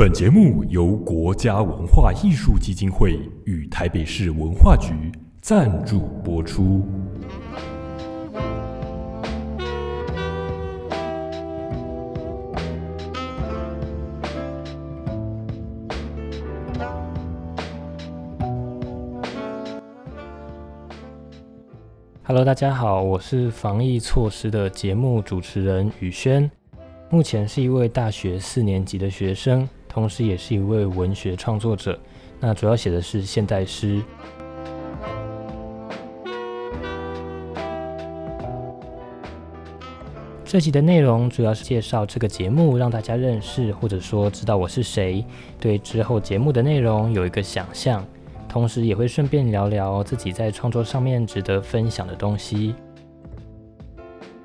本节目由国家文化艺术基金会与台北市文化局赞助播出。Hello，大家好，我是防疫措施的节目主持人宇轩，目前是一位大学四年级的学生。同时，也是一位文学创作者。那主要写的是现代诗。这集的内容主要是介绍这个节目，让大家认识或者说知道我是谁，对之后节目的内容有一个想象。同时，也会顺便聊聊自己在创作上面值得分享的东西。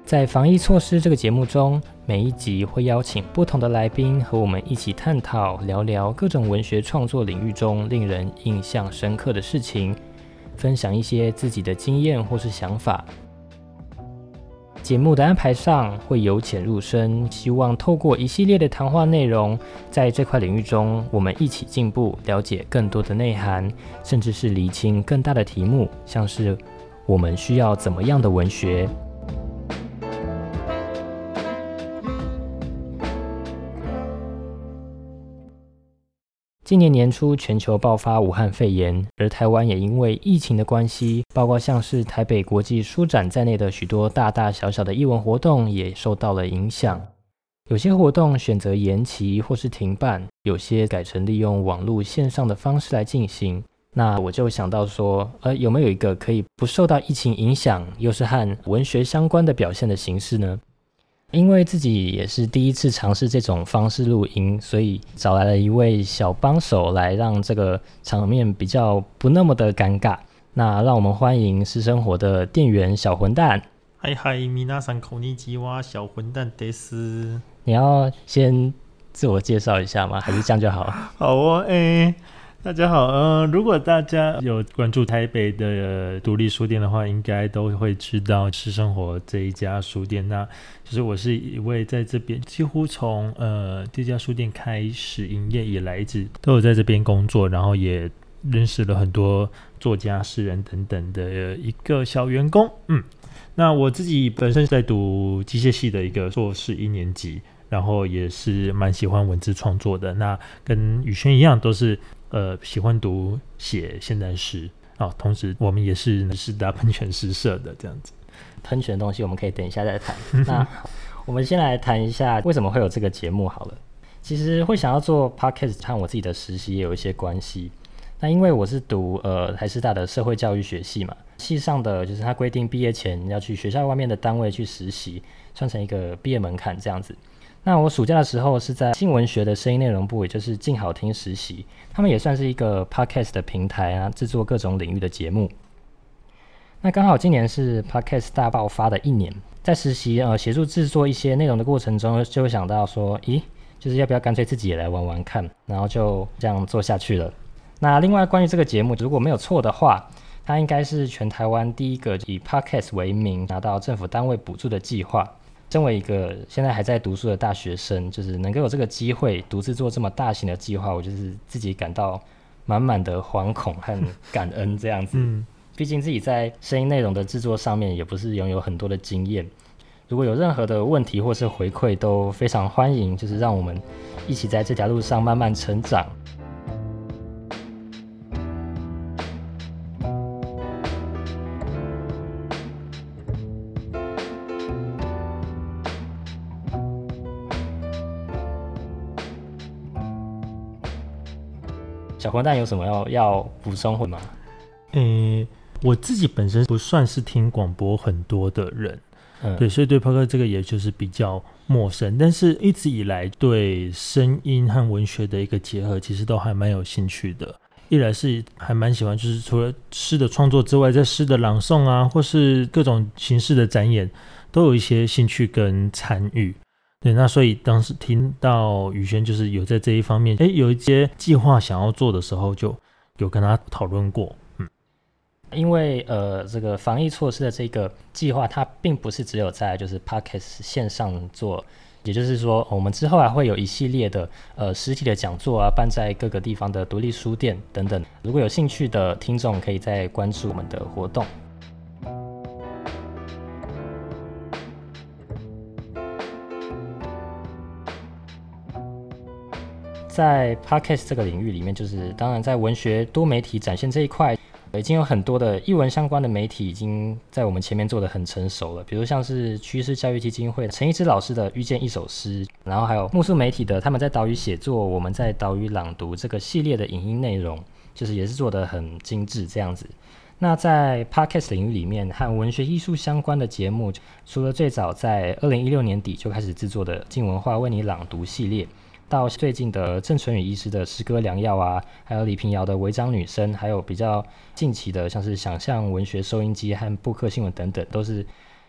在防疫措施这个节目中，每一集会邀请不同的来宾和我们一起探讨、聊聊各种文学创作领域中令人印象深刻的事情，分享一些自己的经验或是想法。节目的安排上会由浅入深，希望透过一系列的谈话内容，在这块领域中我们一起进步，了解更多的内涵，甚至是厘清更大的题目，像是我们需要怎么样的文学。今年年初，全球爆发武汉肺炎，而台湾也因为疫情的关系，包括像是台北国际书展在内的许多大大小小的艺文活动也受到了影响。有些活动选择延期或是停办，有些改成利用网络线上的方式来进行。那我就想到说，呃，有没有一个可以不受到疫情影响，又是和文学相关的表现的形式呢？因为自己也是第一次尝试这种方式录音，所以找来了一位小帮手来让这个场面比较不那么的尴尬。那让我们欢迎私生活的店员小混蛋。嗨嗨，米娜桑口尼基哇，小混蛋得斯。你要先自我介绍一下吗？还是这样就好？好哦，哎。大家好，嗯，如果大家有关注台北的独立书店的话，应该都会知道吃生活这一家书店。那就是我是一位在这边几乎从呃这家书店开始营业以来，一直都有在这边工作，然后也认识了很多作家、诗人等等的一个小员工。嗯，那我自己本身是在读机械系的一个硕士一年级，然后也是蛮喜欢文字创作的。那跟宇轩一样，都是。呃，喜欢读写现代诗啊，同时我们也是是大喷泉诗社的这样子。喷泉的东西我们可以等一下再谈。那我们先来谈一下为什么会有这个节目好了。其实会想要做 podcast 和我自己的实习也有一些关系。那因为我是读呃台师大的社会教育学系嘛，系上的就是他规定毕业前要去学校外面的单位去实习，算成一个毕业门槛这样子。那我暑假的时候是在新闻学的声音内容部，也就是静好听实习。他们也算是一个 podcast 的平台啊，制作各种领域的节目。那刚好今年是 podcast 大爆发的一年，在实习呃协助制作一些内容的过程中，就会想到说，咦，就是要不要干脆自己也来玩玩看，然后就这样做下去了。那另外关于这个节目，如果没有错的话，它应该是全台湾第一个以 podcast 为名拿到政府单位补助的计划。身为一个现在还在读书的大学生，就是能够有这个机会独自做这么大型的计划，我就是自己感到满满的惶恐和感恩这样子。嗯，毕竟自己在声音内容的制作上面也不是拥有很多的经验。如果有任何的问题或是回馈，都非常欢迎，就是让我们一起在这条路上慢慢成长。小混蛋有什么要要补充的吗？诶，我自己本身不算是听广播很多的人，嗯，对，所以对抛开这个也就是比较陌生。但是一直以来对声音和文学的一个结合，其实都还蛮有兴趣的。一来是还蛮喜欢，就是除了诗的创作之外，在诗的朗诵啊，或是各种形式的展演，都有一些兴趣跟参与。对，那所以当时听到宇轩就是有在这一方面，哎，有一些计划想要做的时候，就有跟他讨论过。嗯，因为呃，这个防疫措施的这个计划，它并不是只有在就是 Parkes 线上做也就是说，我们之后还会有一系列的呃实体的讲座啊，办在各个地方的独立书店等等。如果有兴趣的听众，可以再关注我们的活动。在 podcast 这个领域里面，就是当然在文学多媒体展现这一块。已经有很多的译文相关的媒体已经在我们前面做的很成熟了，比如像是趋势教育基金会陈一之老师的遇见一首诗，然后还有木素媒体的他们在岛屿写作，我们在岛屿朗读这个系列的影音内容，就是也是做的很精致这样子。那在 podcast 领域里面和文学艺术相关的节目，除了最早在二零一六年底就开始制作的静文化为你朗读系列。到最近的郑淳宇医师的诗歌良药啊，还有李平遥的违章女生，还有比较近期的像是想象文学收音机和布克新闻等等，都是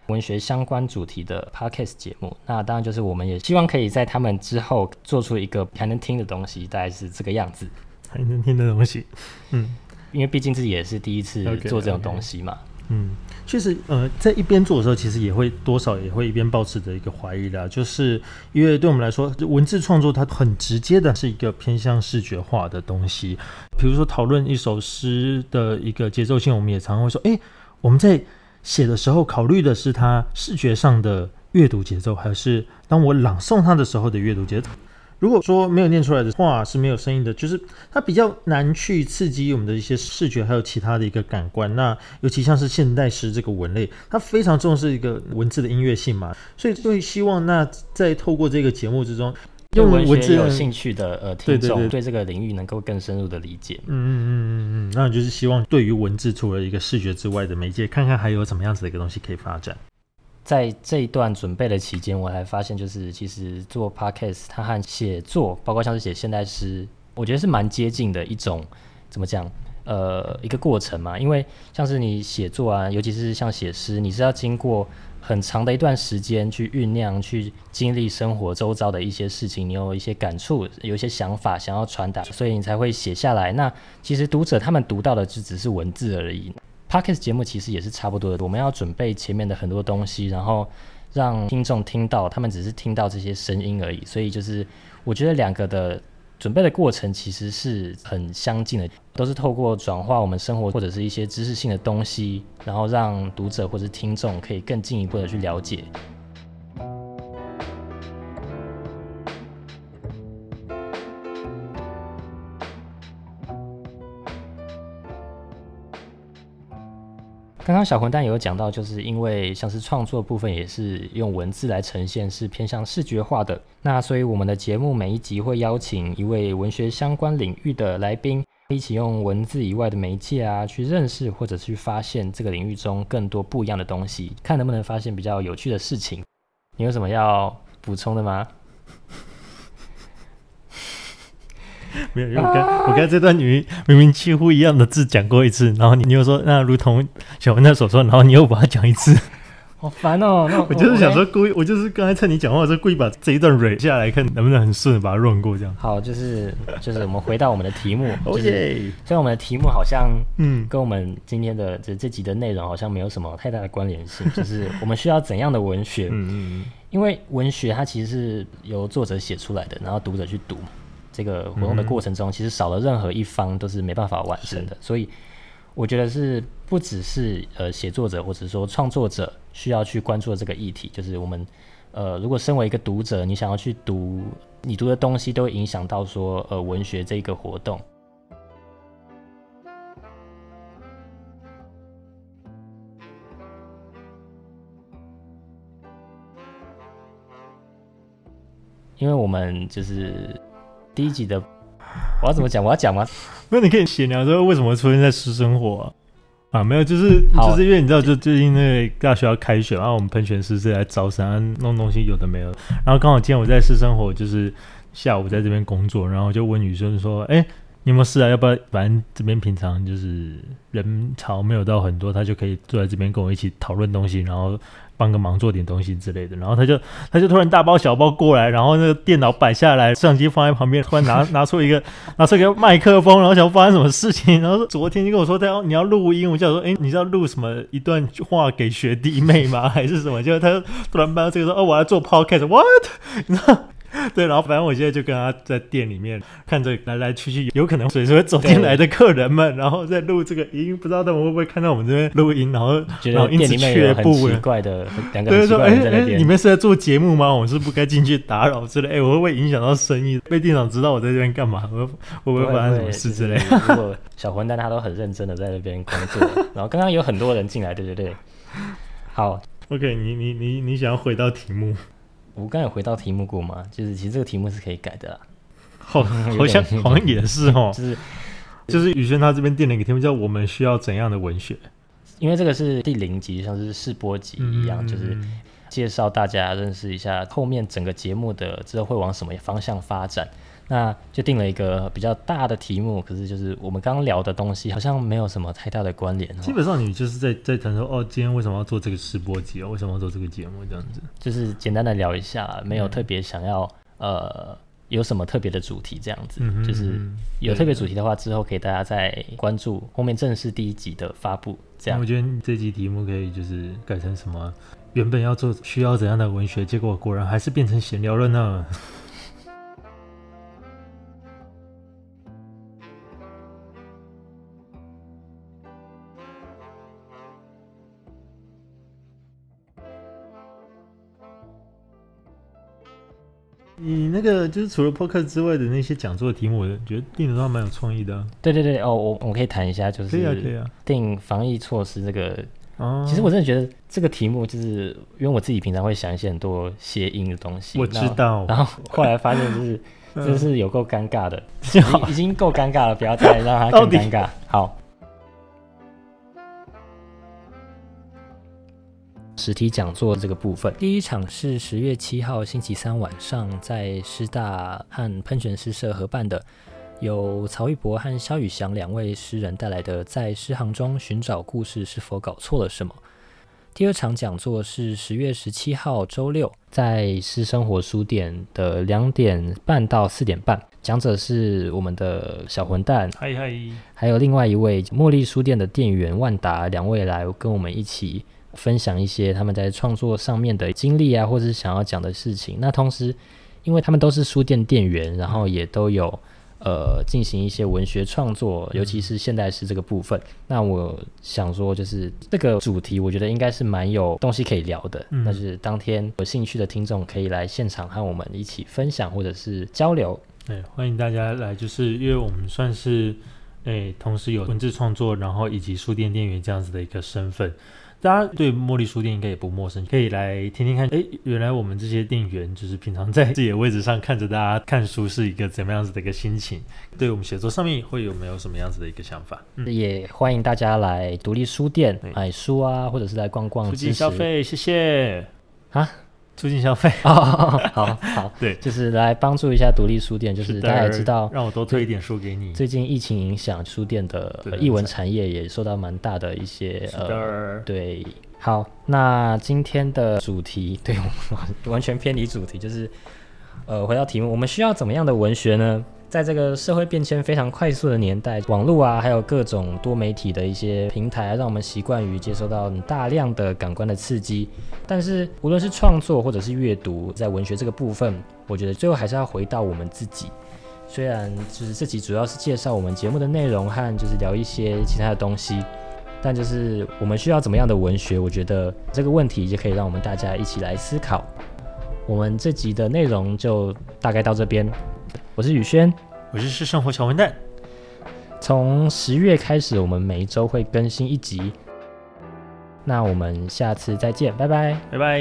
文学相关主题的 podcast 节目。那当然就是我们也希望可以在他们之后做出一个还能听的东西，大概是这个样子。还能听的东西，嗯，因为毕竟自己也是第一次做这种东西嘛。嗯，确实，呃，在一边做的时候，其实也会多少也会一边保持着一个怀疑啦，就是因为对我们来说，文字创作它很直接的是一个偏向视觉化的东西。比如说讨论一首诗的一个节奏性，我们也常常会说，哎，我们在写的时候考虑的是它视觉上的阅读节奏，还是当我朗诵它的时候的阅读节奏？如果说没有念出来的话是没有声音的，就是它比较难去刺激我们的一些视觉，还有其他的一个感官。那尤其像是现代诗这个文类，它非常重视一个文字的音乐性嘛，所以会希望那在透过这个节目之中，用文字有兴趣的呃听众对这个领域能够更深入的理解。嗯嗯嗯嗯嗯，那就是希望对于文字除了一个视觉之外的媒介，看看还有什么样子的一个东西可以发展。在这一段准备的期间，我还发现，就是其实做 podcast，它和写作，包括像是写现代诗，我觉得是蛮接近的一种，怎么讲？呃，一个过程嘛。因为像是你写作啊，尤其是像写诗，你是要经过很长的一段时间去酝酿、去经历生活周遭的一些事情，你有一些感触，有一些想法想要传达，所以你才会写下来。那其实读者他们读到的就只是文字而已。Podcast 节目其实也是差不多的，我们要准备前面的很多东西，然后让听众听到，他们只是听到这些声音而已。所以就是我觉得两个的准备的过程其实是很相近的，都是透过转化我们生活或者是一些知识性的东西，然后让读者或者听众可以更进一步的去了解。刚刚小混蛋有讲到，就是因为像是创作部分也是用文字来呈现，是偏向视觉化的。那所以我们的节目每一集会邀请一位文学相关领域的来宾，一起用文字以外的媒介啊，去认识或者去发现这个领域中更多不一样的东西，看能不能发现比较有趣的事情。你有什么要补充的吗？没有，因为我刚我刚这段语明明几乎一样的字讲过一次，然后你你又说那如同小文那所说，然后你又把它讲一次，好烦哦。那 我就是想说故意，我就是刚才趁你讲话的时候故意把这一段蕊下来看能不能很顺把它润过这样。好，就是就是我们回到我们的题目，OK。虽然我们的题目好像嗯跟我们今天的这这集的内容好像没有什么太大的关联性，就是我们需要怎样的文学？嗯嗯嗯。因为文学它其实是由作者写出来的，然后读者去读。这个活动的过程中，其实少了任何一方都是没办法完成的，所以我觉得是不只是呃写作者或者说创作者需要去关注的这个议题，就是我们呃如果身为一个读者，你想要去读你读的东西，都会影响到说呃文学这个活动，因为我们就是。第一集的我要怎么讲？我要讲吗？那你可以闲聊说为什么出现在私生活啊？没有，就是就是因为你知道，就最近那个大学要开学，然后我们喷泉师是来招生弄东西，有的没有。然后刚好今天我在私生活，就是下午在这边工作，然后就问女生说：“哎，你有没有事啊？要不要？反正这边平常就是人潮没有到很多，他就可以坐在这边跟我一起讨论东西，然后帮个忙做点东西之类的。然后他就他就突然大包小包过来，然后那个电脑摆下来，相机放在旁边，突然拿 拿出一个拿出一个麦克风，然后想发生什么事情。然后说昨天就跟我说他要 你要录音，我就想说，哎，你是要录什么一段话给学弟妹吗？还是什么？就他突然搬到这个说，哦，我要做 podcast，what？你知道？对，然后反正我现在就跟他在店里面看着来来去去，有可能随时会走进来的客人们，然后在录这个音，不知道他们会不会看到我们这边录音，然后然后一直却步，奇怪的两个对说，哎哎，你们是在做节目吗？我是不该进去打扰之类，哎，我会不会影响到生意？被店长知道我在这边干嘛？我会不会发生什么事之类？如果小混蛋他都很认真的在那边工作，然后刚刚有很多人进来，对对对，好，OK，你你你你想要回到题目？我刚有回到题目过吗？就是其实这个题目是可以改的啦。好，好像 好像也是哦。就是就是宇轩他这边定了一个题目叫“我们需要怎样的文学”，因为这个是第零集，像是试播集一样，就是介绍大家认识一下后面整个节目的之后会往什么方向发展。那就定了一个比较大的题目，可是就是我们刚刚聊的东西好像没有什么太大的关联。基本上你就是在在谈说，哦，今天为什么要做这个试播节哦？为什么要做这个节目这样子？就是简单的聊一下，没有特别想要呃有什么特别的主题这样子。就是有特别主题的话，之后可以大家再关注后面正式第一集的发布。这样，我觉得这集题目可以就是改成什么？原本要做需要怎样的文学，结果果然还是变成闲聊了呢。你那个就是除了 poker 之外的那些讲座的题目，我觉得定的都蛮有创意的。对对对，哦，我我可以谈一下，就是可以啊，可以啊。定防疫措施这个，哦，其实我真的觉得这个题目就是，因为我自己平常会想一些很多谐音的东西，我知道。然后后来发现就是，真是有够尴尬的，就已经够尴尬了，不要再让它更尴尬。好。实体讲座这个部分，第一场是十月七号星期三晚上，在师大和喷泉诗社合办的，由曹玉博和肖宇翔两位诗人带来的《在诗行中寻找故事是否搞错了什么》。第二场讲座是十月十七号周六，在诗生活书店的两点半到四点半，讲者是我们的小混蛋，嗨嗨，还有另外一位茉莉书店的店员万达，两位来跟我们一起。分享一些他们在创作上面的经历啊，或者是想要讲的事情。那同时，因为他们都是书店店员，然后也都有呃进行一些文学创作，尤其是现代诗这个部分。那我想说，就是这个主题，我觉得应该是蛮有东西可以聊的。那就是当天有兴趣的听众可以来现场和我们一起分享或者是交流。对，欢迎大家来，就是因为我们算是诶，同时有文字创作，然后以及书店店员这样子的一个身份。大家对茉莉书店应该也不陌生，可以来听听看。哎，原来我们这些店员就是平常在自己的位置上看着大家看书是一个怎么样子的一个心情。对我们写作上面会有没有什么样子的一个想法？也欢迎大家来独立书店买书啊，或者是来逛逛，促进消费。谢谢啊。促进消费哦，好好，对，就是来帮助一下独立书店，就是大家也知道，让我多推一点书给你。最近疫情影响，书店的译文产业也受到蛮大的一些呃，对。好，那今天的主题，对，完全偏离主题，就是呃，回到题目，我们需要怎么样的文学呢？在这个社会变迁非常快速的年代，网络啊，还有各种多媒体的一些平台，让我们习惯于接收到大量的感官的刺激。但是，无论是创作或者是阅读，在文学这个部分，我觉得最后还是要回到我们自己。虽然就是这集主要是介绍我们节目的内容和就是聊一些其他的东西，但就是我们需要怎么样的文学？我觉得这个问题就可以让我们大家一起来思考。我们这集的内容就大概到这边。我是宇轩，我是是生活小混蛋。从十月开始，我们每一周会更新一集。那我们下次再见，拜拜，拜拜。